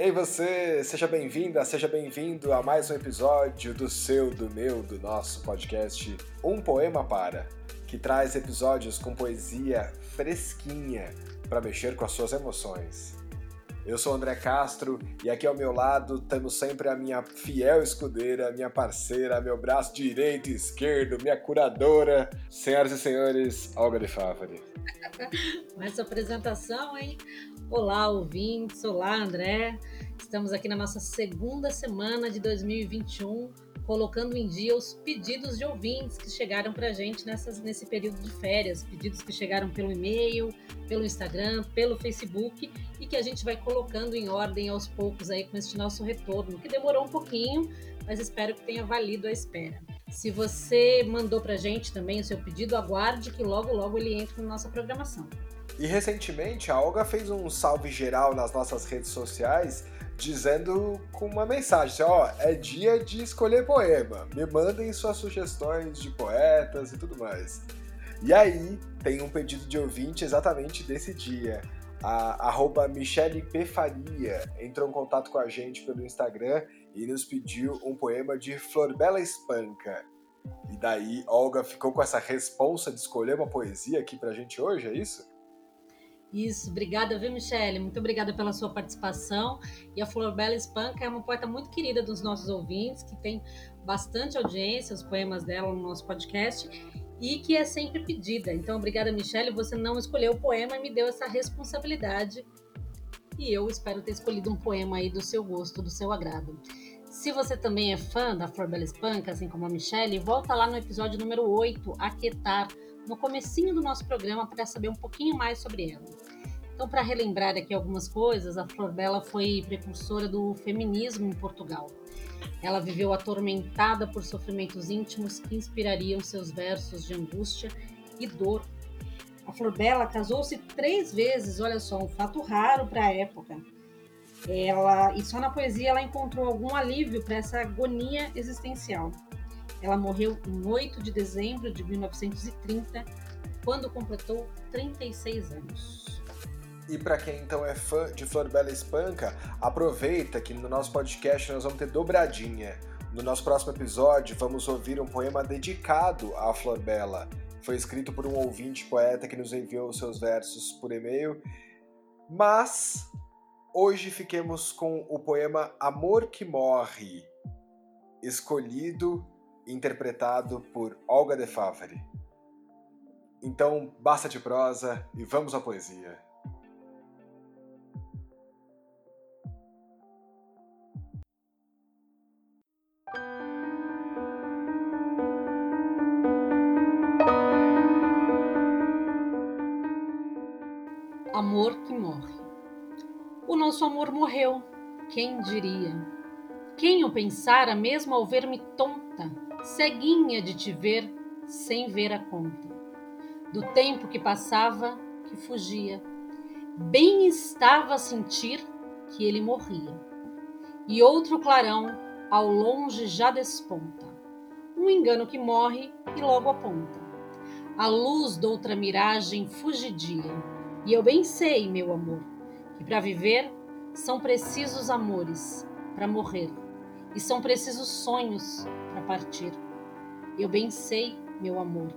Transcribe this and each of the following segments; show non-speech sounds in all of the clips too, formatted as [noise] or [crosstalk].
bem você? Seja bem-vinda, seja bem-vindo a mais um episódio do seu, do meu, do nosso podcast Um Poema Para, que traz episódios com poesia fresquinha para mexer com as suas emoções. Eu sou André Castro e aqui ao meu lado temos sempre a minha fiel escudeira, minha parceira, meu braço direito e esquerdo, minha curadora, senhoras e senhores, Olga de Favre. [laughs] Essa apresentação, hein? Olá, ouvintes, olá, André. Estamos aqui na nossa segunda semana de 2021 colocando em dia os pedidos de ouvintes que chegaram para a gente nessas, nesse período de férias, pedidos que chegaram pelo e-mail, pelo Instagram, pelo Facebook e que a gente vai colocando em ordem aos poucos aí com este nosso retorno, que demorou um pouquinho, mas espero que tenha valido a espera. Se você mandou para a gente também o seu pedido, aguarde que logo logo ele entre na nossa programação. E recentemente a Olga fez um salve geral nas nossas redes sociais dizendo com uma mensagem, assim, ó, é dia de escolher poema, me mandem suas sugestões de poetas e tudo mais. E aí tem um pedido de ouvinte exatamente desse dia. A arroba Michele entrou em contato com a gente pelo Instagram e nos pediu um poema de Florbela Espanca. E daí Olga ficou com essa responsa de escolher uma poesia aqui pra gente hoje, é isso? Isso, obrigada, viu, Michele? Muito obrigada pela sua participação. E a Flor Bela Espanca é uma poeta muito querida dos nossos ouvintes, que tem bastante audiência, os poemas dela no nosso podcast, e que é sempre pedida. Então, obrigada, Michele. Você não escolheu o poema e me deu essa responsabilidade. E eu espero ter escolhido um poema aí do seu gosto, do seu agrado. Se você também é fã da Flor Bela Espanca, assim como a Michele, volta lá no episódio número 8, Aquetar no comecinho do nosso programa para saber um pouquinho mais sobre ela. Então, para relembrar aqui algumas coisas, a Flor Bela foi precursora do feminismo em Portugal. Ela viveu atormentada por sofrimentos íntimos que inspirariam seus versos de angústia e dor. A Flor Bela casou-se três vezes, olha só, um fato raro para a época. Ela, e só na poesia ela encontrou algum alívio para essa agonia existencial. Ela morreu em 8 de dezembro de 1930, quando completou 36 anos. E para quem então é fã de Flor Bela Espanca, aproveita que no nosso podcast nós vamos ter dobradinha. No nosso próximo episódio, vamos ouvir um poema dedicado à Flor Bela. Foi escrito por um ouvinte poeta que nos enviou seus versos por e-mail. Mas hoje fiquemos com o poema Amor que Morre, escolhido interpretado por Olga de Favre. Então, basta de prosa e vamos à poesia. Amor que morre. O nosso amor morreu, quem diria? Quem o pensara mesmo ao ver-me tonta, ceguinha de te ver sem ver a conta. Do tempo que passava, que fugia, bem estava a sentir que ele morria. E outro clarão ao longe já desponta, um engano que morre e logo aponta. A luz doutra miragem fugidia, e eu bem sei, meu amor, que para viver são precisos amores para morrer, e são precisos sonhos para partir. Eu bem sei, meu amor,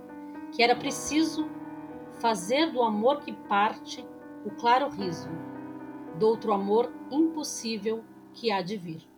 que era preciso fazer do amor que parte o claro riso, do outro amor impossível que há de vir.